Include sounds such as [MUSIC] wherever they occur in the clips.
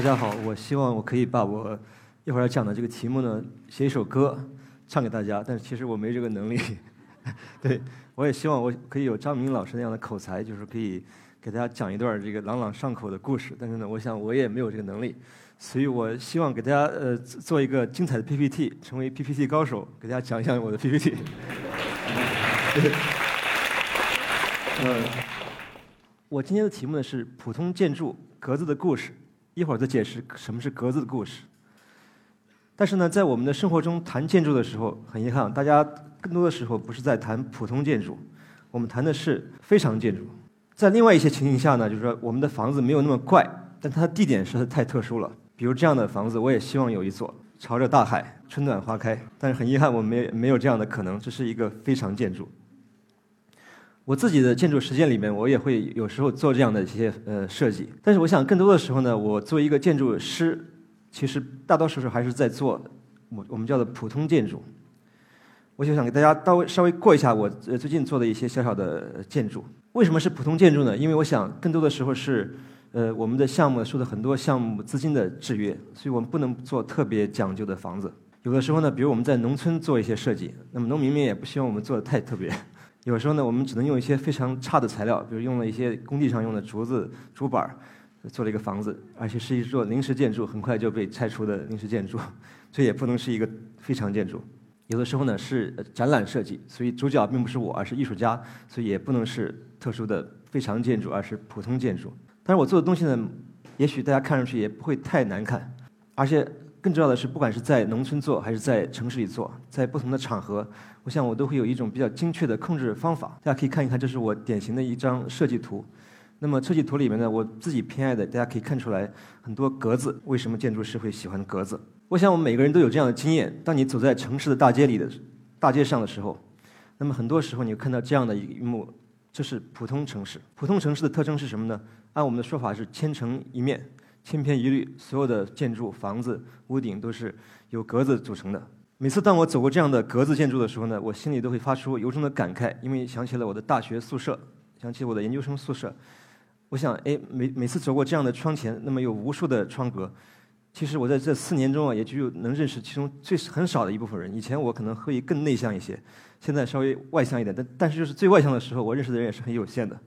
大家好，我希望我可以把我一会儿要讲的这个题目呢，写一首歌唱给大家，但是其实我没这个能力。[LAUGHS] 对，我也希望我可以有张明老师那样的口才，就是可以给大家讲一段这个朗朗上口的故事。但是呢，我想我也没有这个能力，所以我希望给大家呃做一个精彩的 PPT，成为 PPT 高手，给大家讲一讲我的 PPT。呃，我今天的题目呢是普通建筑格子的故事，一会儿再解释什么是格子的故事。但是呢，在我们的生活中谈建筑的时候，很遗憾，大家更多的时候不是在谈普通建筑，我们谈的是非常建筑。在另外一些情形下呢，就是说我们的房子没有那么怪，但它的地点实在太特殊了。比如这样的房子，我也希望有一座朝着大海，春暖花开。但是很遗憾，我们没没有这样的可能，这是一个非常建筑。我自己的建筑实践里面，我也会有时候做这样的一些呃设计。但是我想，更多的时候呢，我作为一个建筑师。其实大多数时候还是在做我我们叫做普通建筑。我就想给大家稍微稍微过一下我最近做的一些小小的建筑。为什么是普通建筑呢？因为我想更多的时候是呃我们的项目受到很多项目资金的制约，所以我们不能做特别讲究的房子。有的时候呢，比如我们在农村做一些设计，那么农民们也不希望我们做的太特别。有时候呢，我们只能用一些非常差的材料，比如用了一些工地上用的竹子、竹板儿。做了一个房子，而且是一座临时建筑，很快就被拆除的临时建筑，[LAUGHS] 这也不能是一个非常建筑。有的时候呢是展览设计，所以主角并不是我，而是艺术家，所以也不能是特殊的非常建筑，而是普通建筑。但是我做的东西呢，也许大家看上去也不会太难看，而且更重要的是，不管是在农村做还是在城市里做，在不同的场合，我想我都会有一种比较精确的控制方法。大家可以看一看，这是我典型的一张设计图。那么设计图里面呢，我自己偏爱的，大家可以看出来很多格子。为什么建筑师会喜欢格子？我想我们每个人都有这样的经验：当你走在城市的大街里的大街上的时候，那么很多时候你会看到这样的一幕，这是普通城市。普通城市的特征是什么呢？按我们的说法是千城一面，千篇一律，所有的建筑、房子、屋顶都是由格子组成的。每次当我走过这样的格子建筑的时候呢，我心里都会发出由衷的感慨，因为想起了我的大学宿舍，想起我的研究生宿舍。我想，哎，每每次走过这样的窗前，那么有无数的窗格。其实我在这四年中啊，也就能认识其中最很少的一部分人。以前我可能会更内向一些，现在稍微外向一点。但但是就是最外向的时候，我认识的人也是很有限的。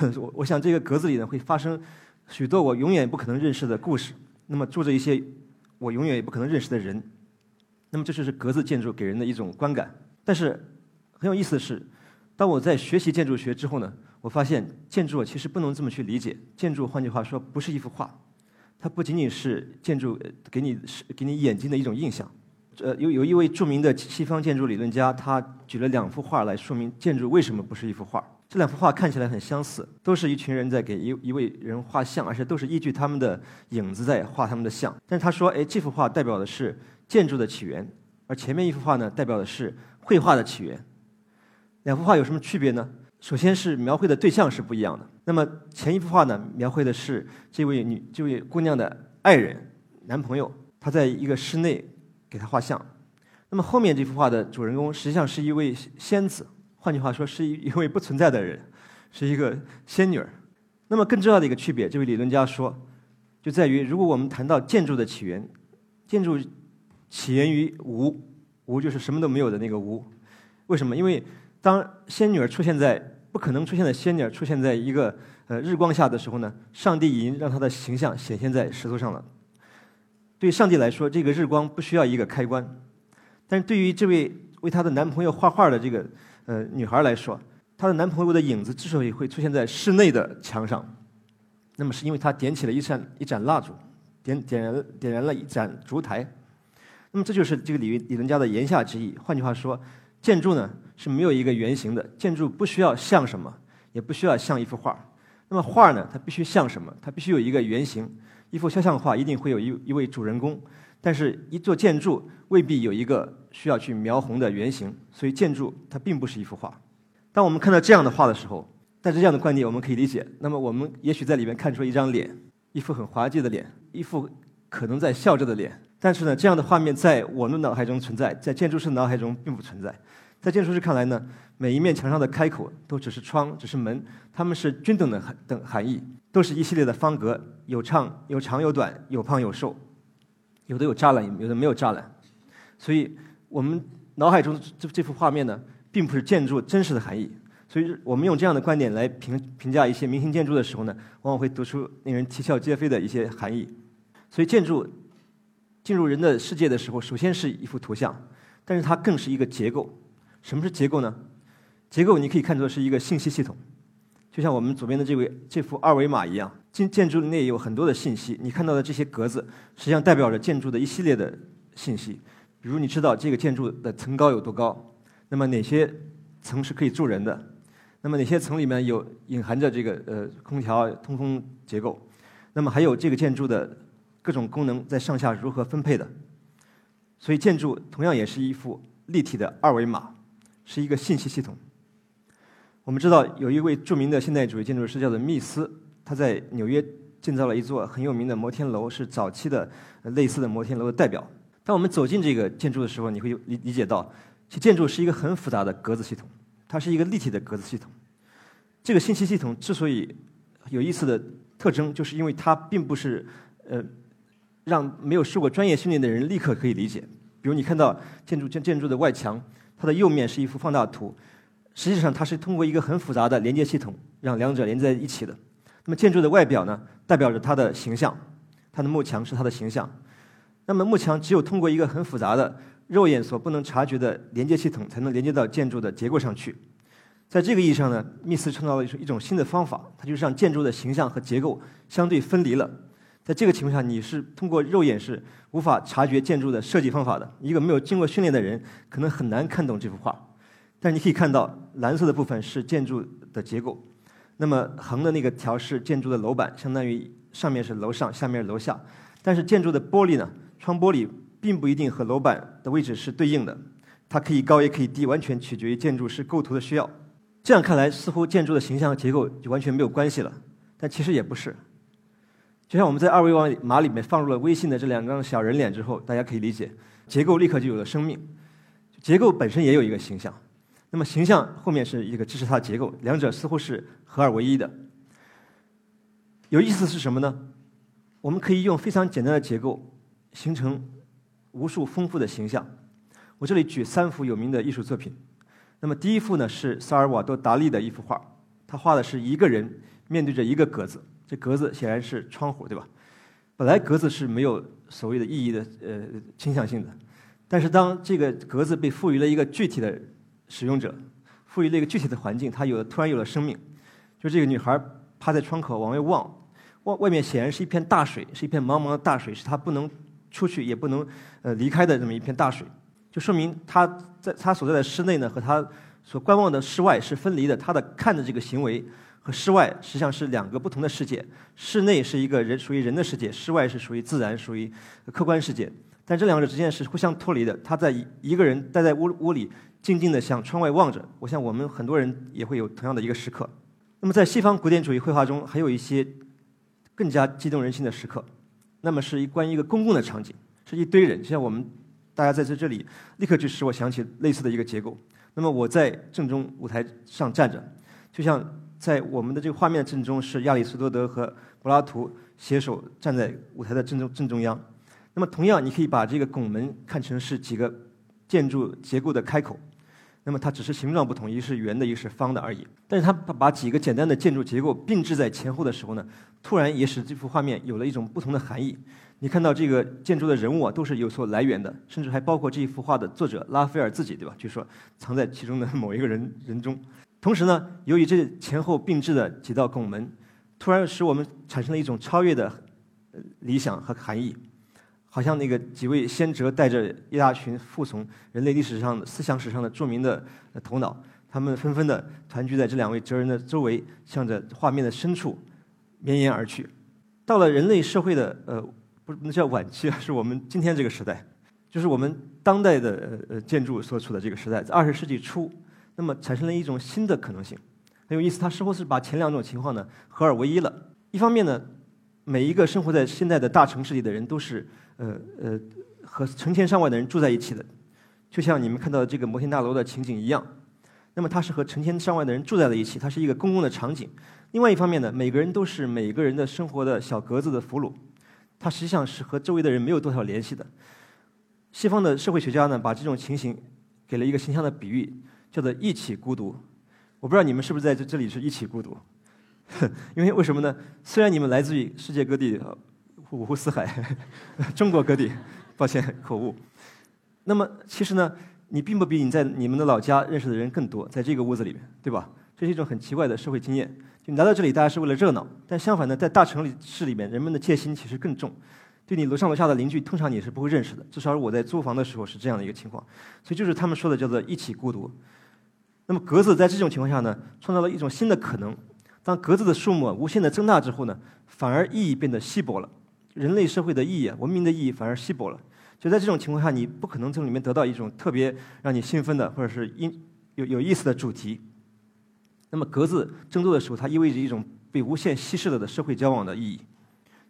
[LAUGHS] 我我想这个格子里呢，会发生许多我永远不可能认识的故事。那么住着一些我永远也不可能认识的人。那么这就是格子建筑给人的一种观感。但是很有意思的是，当我在学习建筑学之后呢。我发现建筑其实不能这么去理解。建筑换句话说不是一幅画，它不仅仅是建筑给你是给你眼睛的一种印象。呃，有有一位著名的西方建筑理论家，他举了两幅画来说明建筑为什么不是一幅画。这两幅画看起来很相似，都是一群人在给一一位人画像，而且都是依据他们的影子在画他们的像。但是他说，哎，这幅画代表的是建筑的起源，而前面一幅画呢，代表的是绘画的起源。两幅画有什么区别呢？首先是描绘的对象是不一样的。那么前一幅画呢，描绘的是这位女、这位姑娘的爱人、男朋友，他在一个室内给她画像。那么后面这幅画的主人公实际上是一位仙子，换句话说是一位不存在的人，[LAUGHS] 是一个仙女儿。那么更重要的一个区别，这位理论家说，就在于如果我们谈到建筑的起源，建筑起源于无，无就是什么都没有的那个无。为什么？因为当仙女儿出现在不可能出现的仙女儿出现在一个呃日光下的时候呢，上帝已经让她的形象显现在石头上了。对上帝来说，这个日光不需要一个开关；但是对于这位为她的男朋友画画的这个呃女孩来说，她的男朋友的影子之所以会出现在室内的墙上，那么是因为她点起了一盏一盏蜡烛，点点燃点燃了一盏烛台。那么这就是这个理理论家的言下之意。换句话说。建筑呢是没有一个原型的，建筑不需要像什么，也不需要像一幅画。那么画呢，它必须像什么？它必须有一个原型。一幅肖像画一定会有一一位主人公，但是一座建筑未必有一个需要去描红的原型。所以建筑它并不是一幅画。当我们看到这样的画的时候，带着这样的观点，我们可以理解。那么我们也许在里面看出一张脸，一副很滑稽的脸，一副可能在笑着的脸。但是呢，这样的画面在我的脑海中存在，在建筑师脑海中并不存在。在建筑师看来呢，每一面墙上的开口都只是窗，只是门，它们是均等的含等含义。都是一系列的方格，有长有长有短，有胖有瘦，有的有栅栏，有的没有栅栏。所以我们脑海中这这幅画面呢，并不是建筑真实的含义。所以我们用这样的观点来评评价一些明星建筑的时候呢，往往会得出令人啼笑皆非的一些含义。所以建筑进入人的世界的时候，首先是一幅图像，但是它更是一个结构。什么是结构呢？结构你可以看作是一个信息系统，就像我们左边的这位这幅二维码一样。建建筑内有很多的信息，你看到的这些格子，实际上代表着建筑的一系列的信息。比如你知道这个建筑的层高有多高，那么哪些层是可以住人的，那么哪些层里面有隐含着这个呃空调通风结构，那么还有这个建筑的各种功能在上下如何分配的。所以建筑同样也是一幅立体的二维码。是一个信息系统。我们知道有一位著名的现代主义建筑师叫做密斯，他在纽约建造了一座很有名的摩天楼，是早期的类似的摩天楼的代表。当我们走进这个建筑的时候，你会理理解到，其实建筑是一个很复杂的格子系统，它是一个立体的格子系统。这个信息系统之所以有意思的特征，就是因为它并不是呃让没有受过专业训练的人立刻可以理解。比如你看到建筑建建筑的外墙。它的右面是一幅放大图，实际上它是通过一个很复杂的连接系统让两者连在一起的。那么建筑的外表呢，代表着它的形象，它的幕墙是它的形象。那么幕墙只有通过一个很复杂的肉眼所不能察觉的连接系统，才能连接到建筑的结构上去。在这个意义上呢，密斯创造了一种新的方法，它就是让建筑的形象和结构相对分离了。在这个情况下，你是通过肉眼是无法察觉建筑的设计方法的。一个没有经过训练的人，可能很难看懂这幅画。但是你可以看到，蓝色的部分是建筑的结构，那么横的那个条是建筑的楼板，相当于上面是楼上，下面是楼下。但是建筑的玻璃呢，窗玻璃并不一定和楼板的位置是对应的，它可以高也可以低，完全取决于建筑师构图的需要。这样看来，似乎建筑的形象和结构就完全没有关系了，但其实也不是。就像我们在二维码里面放入了微信的这两张小人脸之后，大家可以理解，结构立刻就有了生命。结构本身也有一个形象，那么形象后面是一个支持它的结构，两者似乎是合二为一的。有意思是什么呢？我们可以用非常简单的结构形成无数丰富的形象。我这里举三幅有名的艺术作品。那么第一幅呢是萨尔瓦多·达利的一幅画，他画的是一个人面对着一个格子。这格子显然是窗户，对吧？本来格子是没有所谓的意义的，呃，倾向性的。但是当这个格子被赋予了一个具体的使用者，赋予了一个具体的环境，它有了突然有了生命。就这个女孩趴在窗口往外望，外外面显然是一片大水，是一片茫茫的大水，是她不能出去也不能呃离开的这么一片大水。就说明他在他所在的室内呢，和他所观望的室外是分离的。他的看的这个行为。和室外实际上是两个不同的世界，室内是一个人属于人的世界，室外是属于自然、属于客观世界。但这两者之间是互相脱离的。他在一个人待在屋屋里，静静地向窗外望着。我想我们很多人也会有同样的一个时刻。那么在西方古典主义绘画中，还有一些更加激动人心的时刻。那么是一关于一个公共的场景，是一堆人，就像我们大家在这这里，立刻就使我想起类似的一个结构。那么我在正中舞台上站着，就像。在我们的这个画面正中是亚里士多德和柏拉图携手站在舞台的正中正中央。那么同样，你可以把这个拱门看成是几个建筑结构的开口。那么它只是形状不同，一个是圆的，一个是方的而已。但是它把几个简单的建筑结构并置在前后的时候呢，突然也使这幅画面有了一种不同的含义。你看到这个建筑的人物啊，都是有所来源的，甚至还包括这一幅画的作者拉斐尔自己，对吧？据说藏在其中的某一个人人中。同时呢，由于这前后并置的几道拱门，突然使我们产生了一种超越的理想和含义，好像那个几位先哲带着一大群附从人类历史上思想史上的著名的头脑，他们纷纷的团聚在这两位哲人的周围，向着画面的深处绵延而去。到了人类社会的呃，不能叫晚期啊，是我们今天这个时代，就是我们当代的呃建筑所处的这个时代，在二十世纪初。那么产生了一种新的可能性，很有意思。它似乎是把前两种情况呢合二为一了。一方面呢，每一个生活在现在的大城市里的人都是呃呃和成千上万的人住在一起的，就像你们看到的这个摩天大楼的情景一样。那么它是和成千上万的人住在了一起，它是一个公共的场景。另外一方面呢，每个人都是每个人的生活的小格子的俘虏，他实际上是和周围的人没有多少联系的。西方的社会学家呢，把这种情形给了一个形象的比喻，叫做“一起孤独”。我不知道你们是不是在这这里是一起孤独，[LAUGHS] 因为为什么呢？虽然你们来自于世界各地，五湖四海，[LAUGHS] 中国各地，[LAUGHS] 抱歉口误。那么其实呢，你并不比你在你们的老家认识的人更多，在这个屋子里面，对吧？这是一种很奇怪的社会经验。就来到这里，大家是为了热闹，但相反呢，在大城市里面，人们的戒心其实更重。对你楼上楼下的邻居，通常你是不会认识的。至少我在租房的时候是这样的一个情况。所以就是他们说的叫做“一起孤独”。那么格子在这种情况下呢，创造了一种新的可能。当格子的数目无限的增大之后呢，反而意义变得稀薄了。人类社会的意义、文明的意义反而稀薄了。就在这种情况下，你不可能从里面得到一种特别让你兴奋的，或者是因有有意思的主题。那么格子增多的时候，它意味着一种被无限稀释了的社会交往的意义。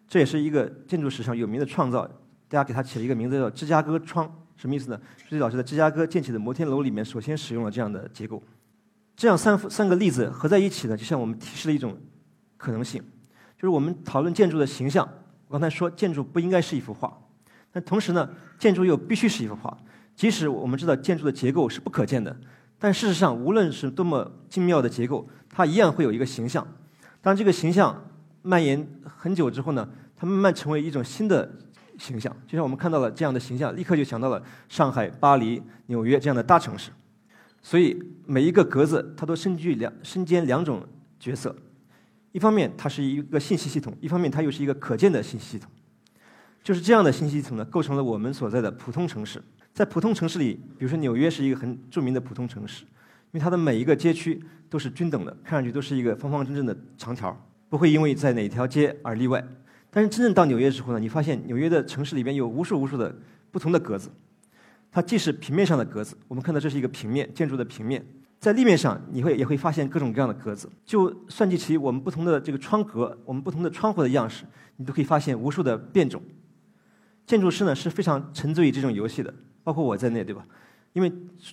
这也是一个建筑史上有名的创造，大家给它起了一个名字叫芝加哥窗，什么意思呢？朱老师在芝加哥建起的摩天楼里面首先使用了这样的结构。这样三三个例子合在一起呢，就像我们提示了一种可能性，就是我们讨论建筑的形象。我刚才说建筑不应该是一幅画，但同时呢，建筑又必须是一幅画。即使我们知道建筑的结构是不可见的。但事实上，无论是多么精妙的结构，它一样会有一个形象。当这个形象蔓延很久之后呢，它慢慢成为一种新的形象。就像我们看到了这样的形象，立刻就想到了上海、巴黎、纽约这样的大城市。所以每一个格子，它都身具两身兼两种角色：一方面它是一个信息系统，一方面它又是一个可见的信息系统。就是这样的信息系统呢，构成了我们所在的普通城市。在普通城市里，比如说纽约是一个很著名的普通城市，因为它的每一个街区都是均等的，看上去都是一个方方正正的长条，不会因为在哪条街而例外。但是真正到纽约之后呢，你发现纽约的城市里边有无数无数的不同的格子，它既是平面上的格子，我们看到这是一个平面建筑的平面，在立面上你会也会发现各种各样的格子。就算计起我们不同的这个窗格，我们不同的窗户的样式，你都可以发现无数的变种。建筑师呢是非常沉醉于这种游戏的。包括我在内，对吧？因为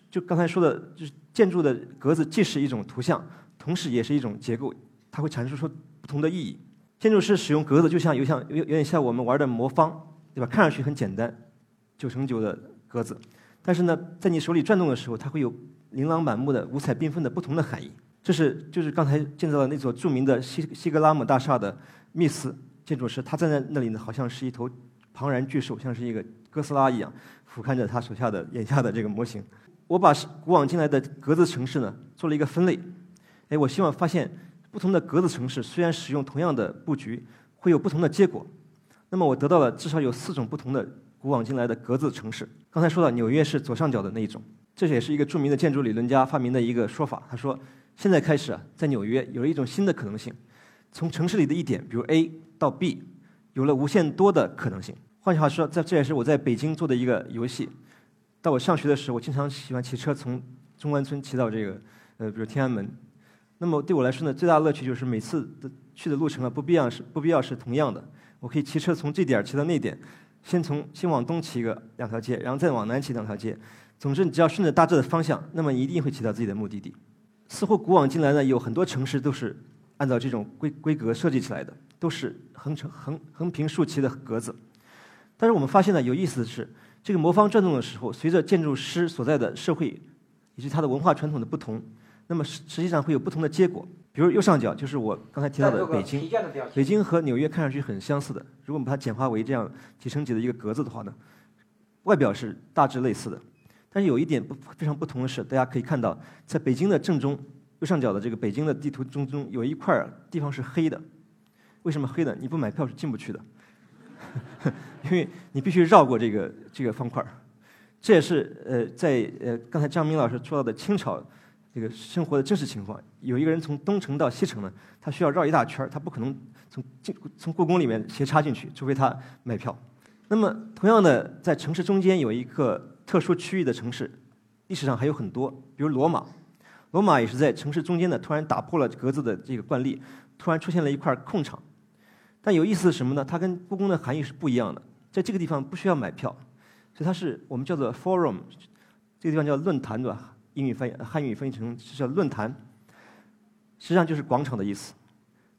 就刚才说的，就是建筑的格子既是一种图像，同时也是一种结构，它会阐述出不同的意义。建筑师使用格子，就像有像有有点像我们玩的魔方，对吧？看上去很简单，九乘九的格子，但是呢，在你手里转动的时候，它会有琳琅满目的、五彩缤纷的不同的含义。这是就是刚才建造的那座著名的西西格拉姆大厦的密斯建筑师，他站在那里呢，好像是一头庞然巨兽，像是一个哥斯拉一样。俯瞰着他手下的眼下的这个模型，我把古往今来的格子城市呢做了一个分类。哎，我希望发现不同的格子城市虽然使用同样的布局，会有不同的结果。那么我得到了至少有四种不同的古往今来的格子城市。刚才说到纽约是左上角的那一种，这也是一个著名的建筑理论家发明的一个说法。他说，现在开始啊，在纽约有了一种新的可能性，从城市里的一点，比如 A 到 B，有了无限多的可能性。换句话说，在这也是我在北京做的一个游戏。到我上学的时候，我经常喜欢骑车从中关村骑到这个呃，比如天安门。那么对我来说呢，最大的乐趣就是每次的去的路程啊，不必要是不必要是同样的。我可以骑车从这点骑到那点，先从先往东骑个两条街，然后再往南骑两条街。总之，你只要顺着大致的方向，那么一定会骑到自己的目的地。似乎古往今来呢，有很多城市都是按照这种规规格设计起来的，都是横成横横平竖齐的格子。但是我们发现呢，有意思的是，这个魔方转动的时候，随着建筑师所在的社会以及它的文化传统的不同，那么实实际上会有不同的结果。比如右上角就是我刚才提到的北京，北京和纽约看上去很相似的，如果我们把它简化为这样几乘几的一个格子的话呢，外表是大致类似的。但是有一点不非常不同的是，大家可以看到，在北京的正中右上角的这个北京的地图中中有一块地方是黑的，为什么黑的？你不买票是进不去的。[LAUGHS] 因为你必须绕过这个这个方块这也是呃在呃刚才张明老师说到的清朝这个生活的真实情况。有一个人从东城到西城呢，他需要绕一大圈他不可能从进从故宫里面斜插进去，除非他买票。那么同样的，在城市中间有一个特殊区域的城市，历史上还有很多，比如罗马。罗马也是在城市中间呢，突然打破了格子的这个惯例，突然出现了一块空场。但有意思是什么呢？它跟故宫的含义是不一样的。在这个地方不需要买票，所以它是我们叫做 forum，这个地方叫论坛对吧？英语翻译汉语翻译成是叫论坛，实际上就是广场的意思。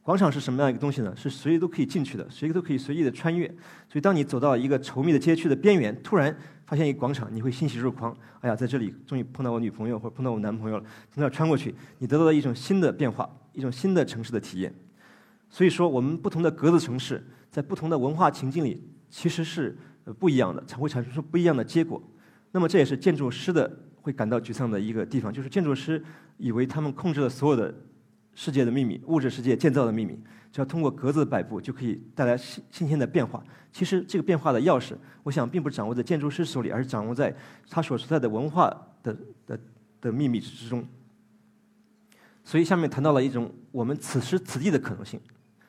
广场是什么样一个东西呢？是随意都可以进去的，随时都可以随意的穿越。所以，当你走到一个稠密的街区的边缘，突然发现一个广场，你会欣喜若狂。哎呀，在这里终于碰到我女朋友或者碰到我男朋友了，从那儿穿过去，你得到了一种新的变化，一种新的城市的体验。所以说，我们不同的格子城市，在不同的文化情境里，其实是不一样的，才会产生出不一样的结果。那么，这也是建筑师的感到沮丧的一个地方，就是建筑师以为他们控制了所有的。世界的秘密，物质世界建造的秘密，只要通过格子的摆布，就可以带来新新鲜的变化。其实这个变化的钥匙，我想并不掌握在建筑师手里，而是掌握在他所处在的文化的的的秘密之中。所以下面谈到了一种我们此时此地的可能性。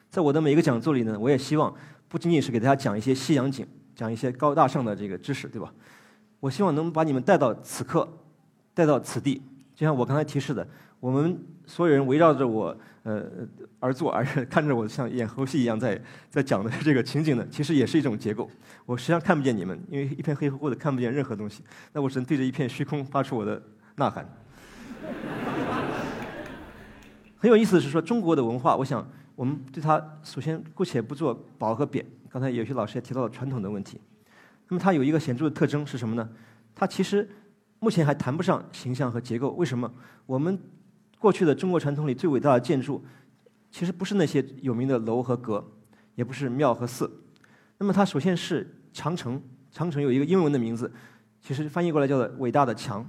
在我的每一个讲座里呢，我也希望不仅仅是给大家讲一些西洋景，讲一些高大上的这个知识，对吧？我希望能把你们带到此刻，带到此地。就像我刚才提示的。我们所有人围绕着我，呃，而坐，而 [LAUGHS] 看着我像演猴戏一样在在讲的这个情景呢，其实也是一种结构。我实际上看不见你们，因为一片黑乎乎的，看不见任何东西。那我只能对着一片虚空发出我的呐喊。[LAUGHS] 很有意思的是说，中国的文化，我想我们对它首先姑且不做褒和贬。刚才有些老师也提到了传统的问题。那么它有一个显著的特征是什么呢？它其实目前还谈不上形象和结构。为什么？我们过去的中国传统里最伟大的建筑，其实不是那些有名的楼和阁，也不是庙和寺。那么它首先是长城，长城有一个英文的名字，其实翻译过来叫做伟大的墙。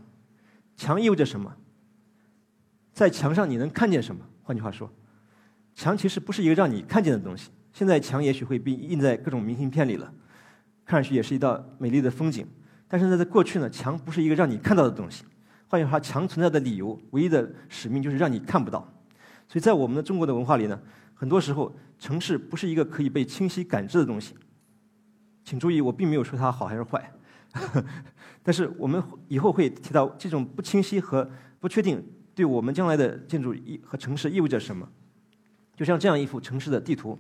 墙意味着什么？在墙上你能看见什么？换句话说，墙其实不是一个让你看见的东西。现在墙也许会被印在各种明信片里了，看上去也是一道美丽的风景。但是呢在过去呢，墙不是一个让你看到的东西。换句话说，墙存在的理由，唯一的使命就是让你看不到。所以在我们的中国的文化里呢，很多时候城市不是一个可以被清晰感知的东西。请注意，我并没有说它好还是坏，[LAUGHS] 但是我们以后会提到这种不清晰和不确定对我们将来的建筑意和城市意味着什么。就像这样一幅城市的地图，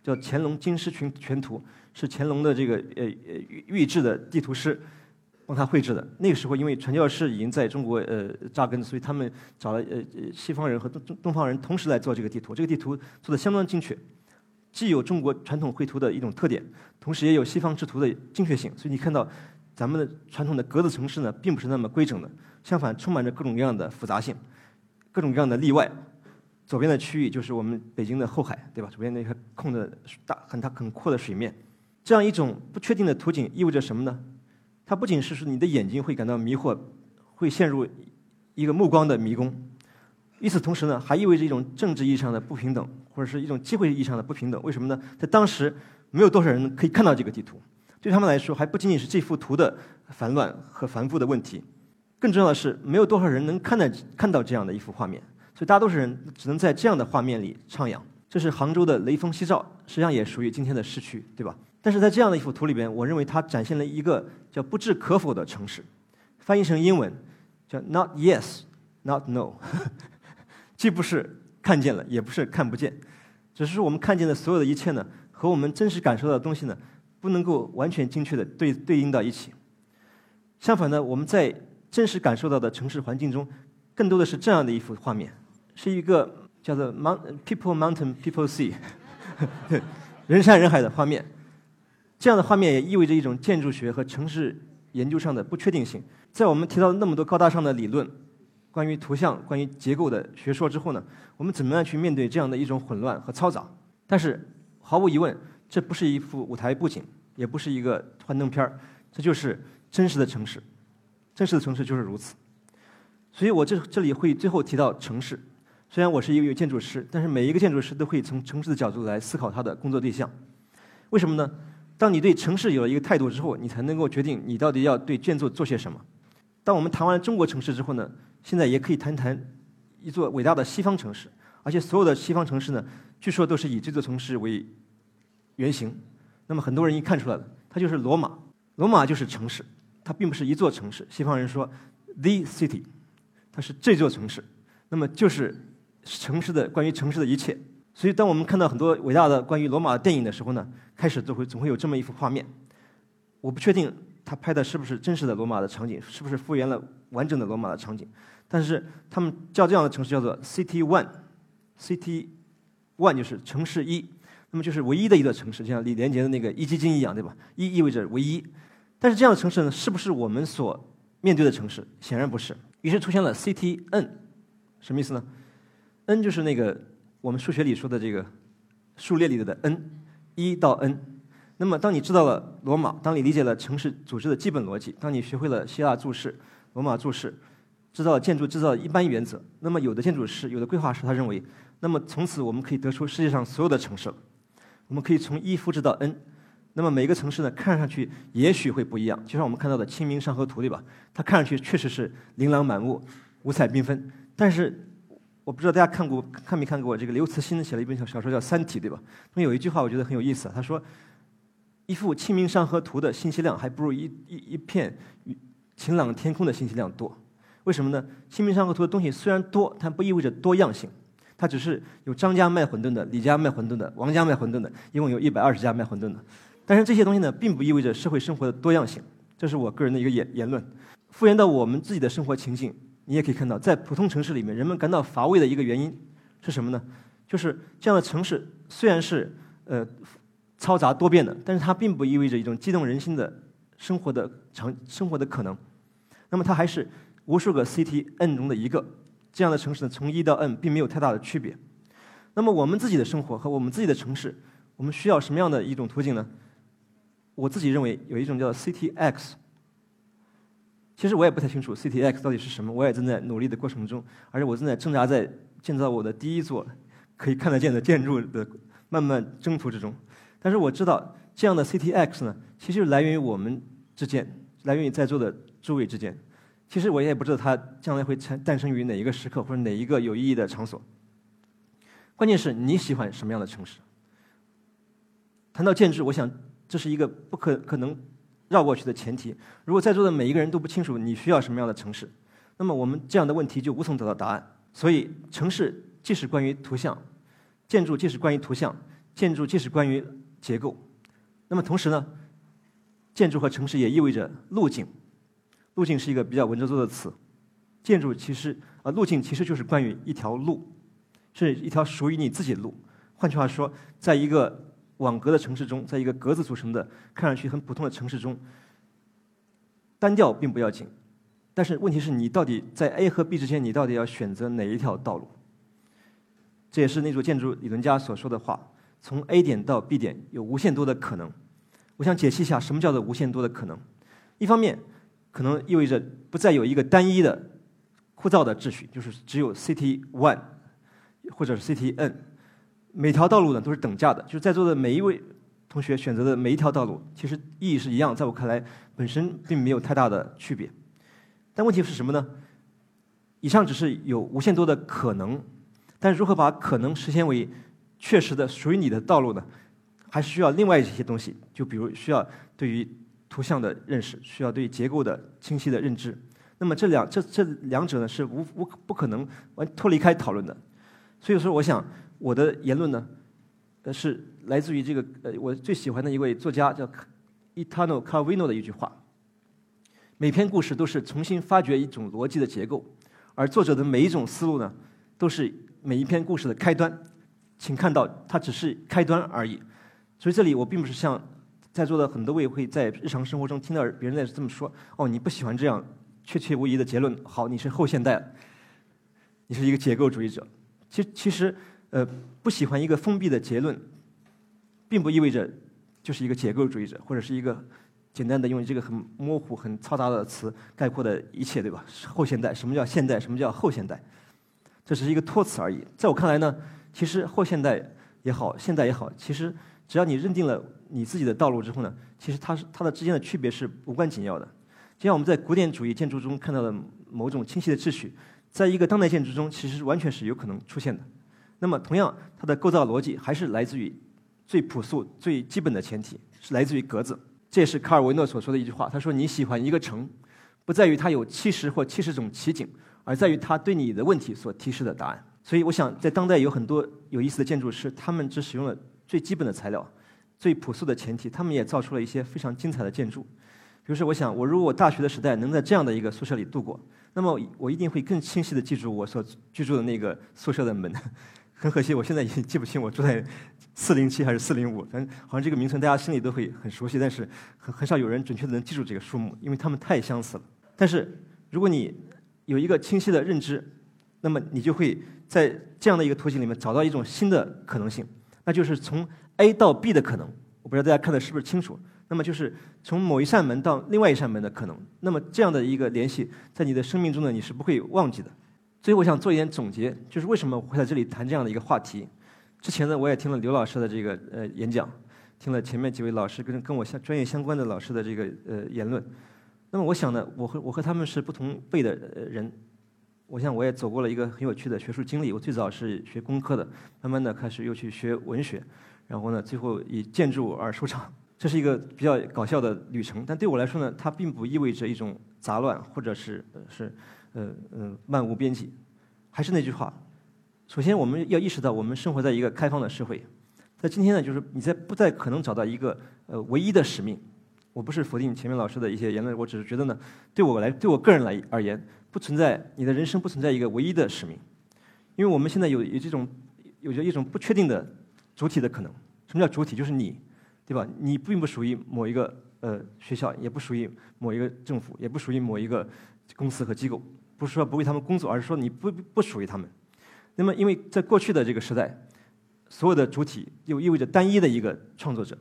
叫《乾隆金狮群全图》，是乾隆的这个呃呃御制的地图师。帮他绘制的。那个时候，因为传教士已经在中国呃扎根，所以他们找了呃西方人和东东方人同时来做这个地图。这个地图做的相当精确，既有中国传统绘图的一种特点，同时也有西方制图的精确性。所以你看到咱们的传统的格子城市呢，并不是那么规整的，相反充满着各种各样的复杂性，各种各样的例外。左边的区域就是我们北京的后海，对吧？左边那个空的大很大很阔的水面，这样一种不确定的图景意味着什么呢？它不仅是说你的眼睛会感到迷惑，会陷入一个目光的迷宫，与此同时呢，还意味着一种政治意义上的不平等，或者是一种机会意义上的不平等。为什么呢？在当时，没有多少人可以看到这个地图，对他们来说，还不仅仅是这幅图的繁乱和繁复的问题，更重要的是，没有多少人能看得看到这样的一幅画面。所以，大多数人只能在这样的画面里徜徉。这是杭州的雷锋夕照，实际上也属于今天的市区，对吧？但是在这样的一幅图里边，我认为它展现了一个叫不置可否的城市。翻译成英文叫 “not yes, not no”，[LAUGHS] 既不是看见了，也不是看不见，只是我们看见的所有的一切呢，和我们真实感受到的东西呢，不能够完全精确的对对应到一起。相反呢，我们在真实感受到的城市环境中，更多的是这样的一幅画面，是一个叫做 “mount people mountain people sea”，[LAUGHS] 人山人海的画面。这样的画面也意味着一种建筑学和城市研究上的不确定性。在我们提到那么多高大上的理论，关于图像、关于结构的学说之后呢，我们怎么样去面对这样的一种混乱和嘈杂？但是毫无疑问，这不是一幅舞台布景，也不是一个幻灯片儿，这就是真实的城市。真实的城市就是如此。所以我这这里会最后提到城市。虽然我是一个建筑师，但是每一个建筑师都会从城市的角度来思考他的工作对象。为什么呢？当你对城市有了一个态度之后，你才能够决定你到底要对建筑做些什么。当我们谈完中国城市之后呢，现在也可以谈谈一座伟大的西方城市，而且所有的西方城市呢，据说都是以这座城市为原型。那么很多人一看出来了，它就是罗马。罗马就是城市，它并不是一座城市。西方人说 “the city”，它是这座城市，那么就是城市的关于城市的一切。所以，当我们看到很多伟大的关于罗马的电影的时候呢，开始都会总会有这么一幅画面。我不确定他拍的是不是真实的罗马的场景，是不是复原了完整的罗马的场景。但是他们叫这样的城市叫做 City One，City，one 就是城市一，那么就是唯一的一座城市，就像李连杰的那个一基金一样，对吧？一意味着唯一，但是这样的城市呢，是不是我们所面对的城市？显然不是。于是出现了 CT N，什么意思呢？n 就是那个我们数学里说的这个数列里的 n，一到 n。那么当你知道了罗马，当你理解了城市组织的基本逻辑，当你学会了希腊注释、罗马注释，知道了建筑制造的一般原则，那么有的建筑师、有的规划师他认为，那么从此我们可以得出世界上所有的城市了。我们可以从一复制到 n。那么每个城市呢，看上去也许会不一样，就像我们看到的《清明上河图》，对吧？它看上去确实是琳琅满目、五彩缤纷。但是，我不知道大家看过看没看过这个刘慈欣写了一本小小说叫《三体》，对吧？中有一句话我觉得很有意思，他说：“一幅《清明上河图》的信息量还不如一一一片晴朗天空的信息量多。为什么呢？《清明上河图》的东西虽然多，但不意味着多样性。它只是有张家卖馄饨的、李家卖馄饨的、王家卖馄饨的，一共有一百二十家卖馄饨的。”但是这些东西呢，并不意味着社会生活的多样性，这是我个人的一个言言论。复原到我们自己的生活情境，你也可以看到，在普通城市里面，人们感到乏味的一个原因是什么呢？就是这样的城市虽然是呃嘈杂多变的，但是它并不意味着一种激动人心的生活的长生活的可能。那么它还是无数个 CT N 中的一个这样的城市呢，从一到 N 并没有太大的区别。那么我们自己的生活和我们自己的城市，我们需要什么样的一种途径呢？我自己认为有一种叫 CTX，其实我也不太清楚 CTX 到底是什么，我也正在努力的过程中，而且我正在挣扎在建造我的第一座可以看得见的建筑的慢慢征途之中。但是我知道这样的 CTX 呢，其实来源于我们之间，来源于在座的诸位之间。其实我也不知道它将来会产诞生于哪一个时刻或者哪一个有意义的场所。关键是你喜欢什么样的城市？谈到建筑，我想。这是一个不可可能绕过去的前提。如果在座的每一个人都不清楚你需要什么样的城市，那么我们这样的问题就无从得到答案。所以，城市既是关于图像，建筑既是关于图像，建筑既是关于结构。那么同时呢，建筑和城市也意味着路径。路径是一个比较文绉绉的词。建筑其实啊，路径其实就是关于一条路，是一条属于你自己的路。换句话说，在一个网格的城市中，在一个格子组成的、看上去很普通的城市中，单调并不要紧，但是问题是你到底在 A 和 B 之间，你到底要选择哪一条道路？这也是那组建筑理论家所说的话：从 A 点到 B 点有无限多的可能。我想解析一下什么叫做无限多的可能。一方面，可能意味着不再有一个单一的、枯燥的秩序，就是只有 City One 或者是 City N。每条道路呢都是等价的，就是在座的每一位同学选择的每一条道路，其实意义是一样，在我看来本身并没有太大的区别。但问题是什么呢？以上只是有无限多的可能，但如何把可能实现为确实的属于你的道路呢？还需要另外一些东西，就比如需要对于图像的认识，需要对结构的清晰的认知。那么这两这这两者呢是无无不可能完脱离开讨论的。所以说，我想。我的言论呢，呃，是来自于这个呃，我最喜欢的一位作家叫 Italo Calvino 的一句话：每篇故事都是重新发掘一种逻辑的结构，而作者的每一种思路呢，都是每一篇故事的开端。请看到，它只是开端而已。所以这里我并不是像在座的很多位会在日常生活中听到别人在这么说：“哦，你不喜欢这样确切无疑的结论，好，你是后现代，你是一个结构主义者。”其其实。呃，不喜欢一个封闭的结论，并不意味着就是一个结构主义者，或者是一个简单的用这个很模糊、很嘈杂的词概括的一切，对吧？后现代，什么叫现代？什么叫后现代？这是一个托词而已。在我看来呢，其实后现代也好，现代也好，其实只要你认定了你自己的道路之后呢，其实它是它的之间的区别是无关紧要的。就像我们在古典主义建筑中看到的某种清晰的秩序，在一个当代建筑中，其实完全是有可能出现的。那么，同样，它的构造逻辑还是来自于最朴素、最基本的前提，是来自于格子。这也是卡尔维诺所说的一句话。他说：“你喜欢一个城，不在于它有七十或七十种奇景，而在于它对你的问题所提示的答案。”所以，我想，在当代有很多有意思的建筑师，他们只使用了最基本的材料、最朴素的前提，他们也造出了一些非常精彩的建筑。比如说，我想，我如果大学的时代能在这样的一个宿舍里度过，那么我一定会更清晰地记住我所居住的那个 [LAUGHS] 宿舍的门。很可惜，我现在已经记不清我住在四零七还是四零五，反正好像这个名称大家心里都会很熟悉，但是很很少有人准确的能记住这个数目，因为它们太相似了。但是如果你有一个清晰的认知，那么你就会在这样的一个图形里面找到一种新的可能性，那就是从 A 到 B 的可能。我不知道大家看的是不是清楚？那么就是从某一扇门到另外一扇门的可能。那么这样的一个联系，在你的生命中呢，你是不会忘记的。所以我想做一点总结，就是为什么会在这里谈这样的一个话题。之前呢，我也听了刘老师的这个呃演讲，听了前面几位老师跟跟我相专业相关的老师的这个呃言论。那么我想呢，我和我和他们是不同辈的人。我想我也走过了一个很有趣的学术经历。我最早是学工科的，慢慢的开始又去学文学，然后呢，最后以建筑而收场。这是一个比较搞笑的旅程，但对我来说呢，它并不意味着一种杂乱，或者是是呃呃漫无边际。还是那句话，首先我们要意识到，我们生活在一个开放的社会。在今天呢，就是你在不再可能找到一个呃唯一的使命。我不是否定前面老师的一些言论，我只是觉得呢，对我来对我个人来而言，不存在你的人生不存在一个唯一的使命，因为我们现在有有这种有着一种不确定的主体的可能。什么叫主体？就是你。对吧？你并不属于某一个呃学校，也不属于某一个政府，也不属于某一个公司和机构。不是说不为他们工作，而是说你不不属于他们。那么，因为在过去的这个时代，所有的主体又意味着单一的一个创作者。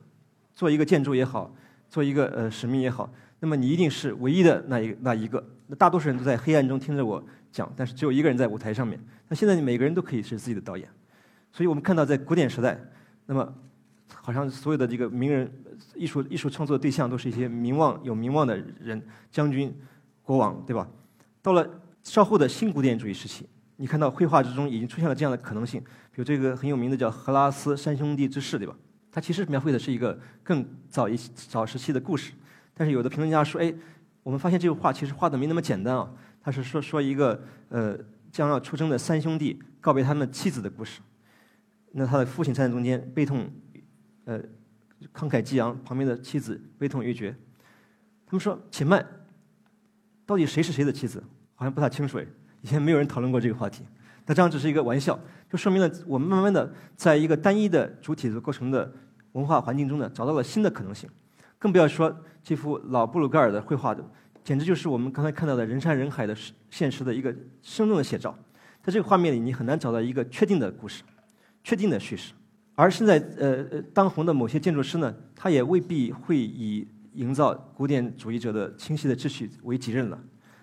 做一个建筑也好，做一个呃使命也好，那么你一定是唯一的那一那一个。那大多数人都在黑暗中听着我讲，但是只有一个人在舞台上面。那现在每个人都可以是自己的导演。所以我们看到，在古典时代，那么。好像所有的这个名人、艺术艺术创作对象都是一些名望有名望的人，将军、国王，对吧？到了稍后的新古典主义时期，你看到绘画之中已经出现了这样的可能性，比如这个很有名的叫《荷拉斯三兄弟之事》，对吧？它其实描绘的是一个更早一早时期的故事，但是有的评论家说，哎，我们发现这幅画其实画的没那么简单啊，他是说说一个呃将要出征的三兄弟告别他们妻子的故事，那他的父亲站在中间悲痛。呃，慷慨激昂，旁边的妻子悲痛欲绝。他们说：“且慢，到底谁是谁的妻子？好像不太清楚。以前没有人讨论过这个话题。那这样只是一个玩笑，就说明了我们慢慢的在一个单一的主体的构成的文化环境中呢，找到了新的可能性。更不要说这幅老布鲁盖尔的绘画的，简直就是我们刚才看到的人山人海的现实的一个生动的写照。在这个画面里，你很难找到一个确定的故事，确定的叙事。”而现在，呃呃，当红的某些建筑师呢，他也未必会以营造古典主义者的清晰的秩序为己任了。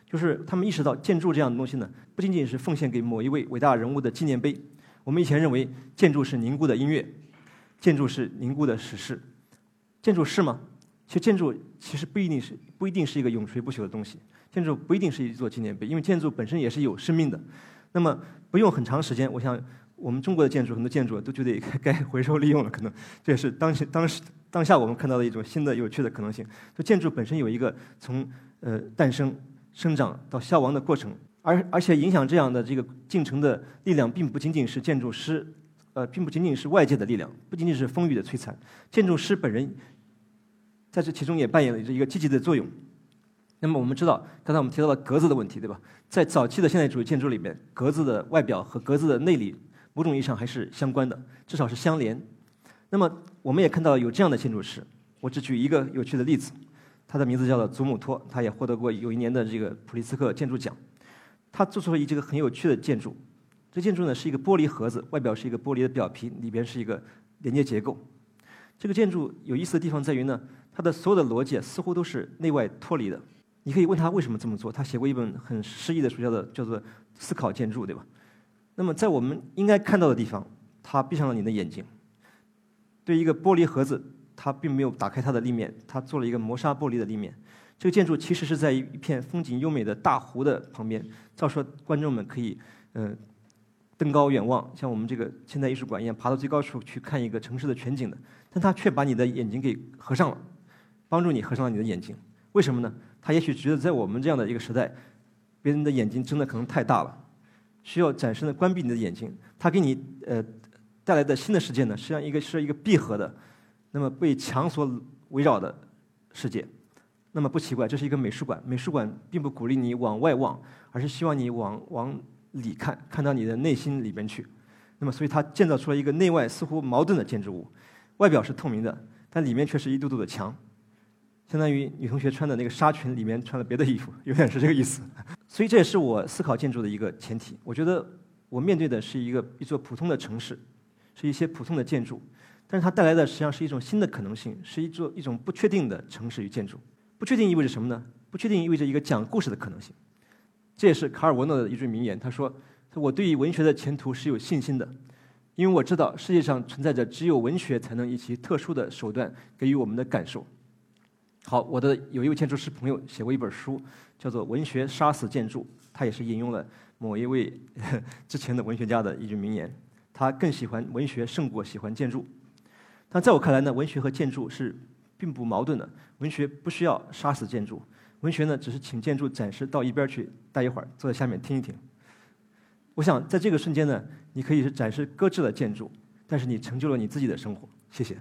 就是他们意识到，建筑这样的东西呢，不仅仅是奉献给某一位伟大人物的纪念碑。我们以前认为，建筑是凝固的音乐，建筑是凝固的史诗。建筑是吗？其实建筑其实不一定是不一定是一个永垂不朽的东西。建筑不一定是一座纪念碑，因为建筑本身也是有生命的。那么不用很长时间，我想。我们中国的建筑，很多建筑都觉得该回收利用了，可能这也是当时、当时、当下我们看到的一种新的有趣的可能性。就建筑本身有一个从呃诞生、生长到消亡的过程，而而且影响这样的这个进程的力量，并不仅仅是建筑师，呃，并不仅仅是外界的力量，不仅仅是风雨的摧残，建筑师本人在这其中也扮演了一个积极的作用。那么我们知道，刚才我们提到了格子的问题，对吧？在早期的现代主义建筑里面，格子的外表和格子的内里。某种意义上还是相关的，至少是相连。那么，我们也看到有这样的建筑师。我只举一个有趣的例子，他的名字叫做祖母托，他也获得过有一年的这个普利兹克建筑奖。他做出了一这个很有趣的建筑。这建筑呢是一个玻璃盒子，外表是一个玻璃的表皮，里边是一个连接结构。这个建筑有意思的地方在于呢，它的所有的逻辑似乎都是内外脱离的。你可以问他为什么这么做。他写过一本很诗意的书，叫做叫做《思考建筑》，对吧？那么，在我们应该看到的地方，他闭上了你的眼睛。对一个玻璃盒子，他并没有打开它的立面，他做了一个磨砂玻璃的立面。这个建筑其实是在一片风景优美的大湖的旁边，照说观众们可以，嗯，登高远望，像我们这个现代艺术馆一样，爬到最高处去看一个城市的全景的。但他却把你的眼睛给合上了，帮助你合上了你的眼睛。为什么呢？他也许觉得在我们这样的一个时代，别人的眼睛真的可能太大了。需要暂时的关闭你的眼睛，它给你呃带来的新的世界呢，实际上一个是一个闭合的，那么被墙所围绕的世界。那么不奇怪，这是一个美术馆。美术馆并不鼓励你往外望，而是希望你往往里看，看到你的内心里边去。那么，所以它建造出了一个内外似乎矛盾的建筑物，外表是透明的，但里面却是一堵堵的墙，相当于女同学穿的那个纱裙里面穿了别的衣服，有点是这个意思。所以这也是我思考建筑的一个前提。我觉得我面对的是一个一座普通的城市，是一些普通的建筑，但是它带来的实际上是一种新的可能性，是一座一种不确定的城市与建筑。不确定意味着什么呢？不确定意味着一个讲故事的可能性。这也是卡尔维诺的一句名言，他说。我对于文学的前途是有信心的，因为我知道世界上存在着只有文学才能以其特殊的手段给予我们的感受。好，我的有一位建筑师朋友写过一本书，叫做《文学杀死建筑》，他也是引用了某一位 [LAUGHS] 之前的文学家的一句名言。他更喜欢文学胜过喜欢建筑。但在我看来呢，文学和建筑是并不矛盾的。文学不需要杀死建筑，文学呢只是请建筑暂时到一边去待一会儿，坐在下面听一听。我想在这个瞬间呢，你可以是暂时搁置了建筑，但是你成就了你自己的生活。谢谢。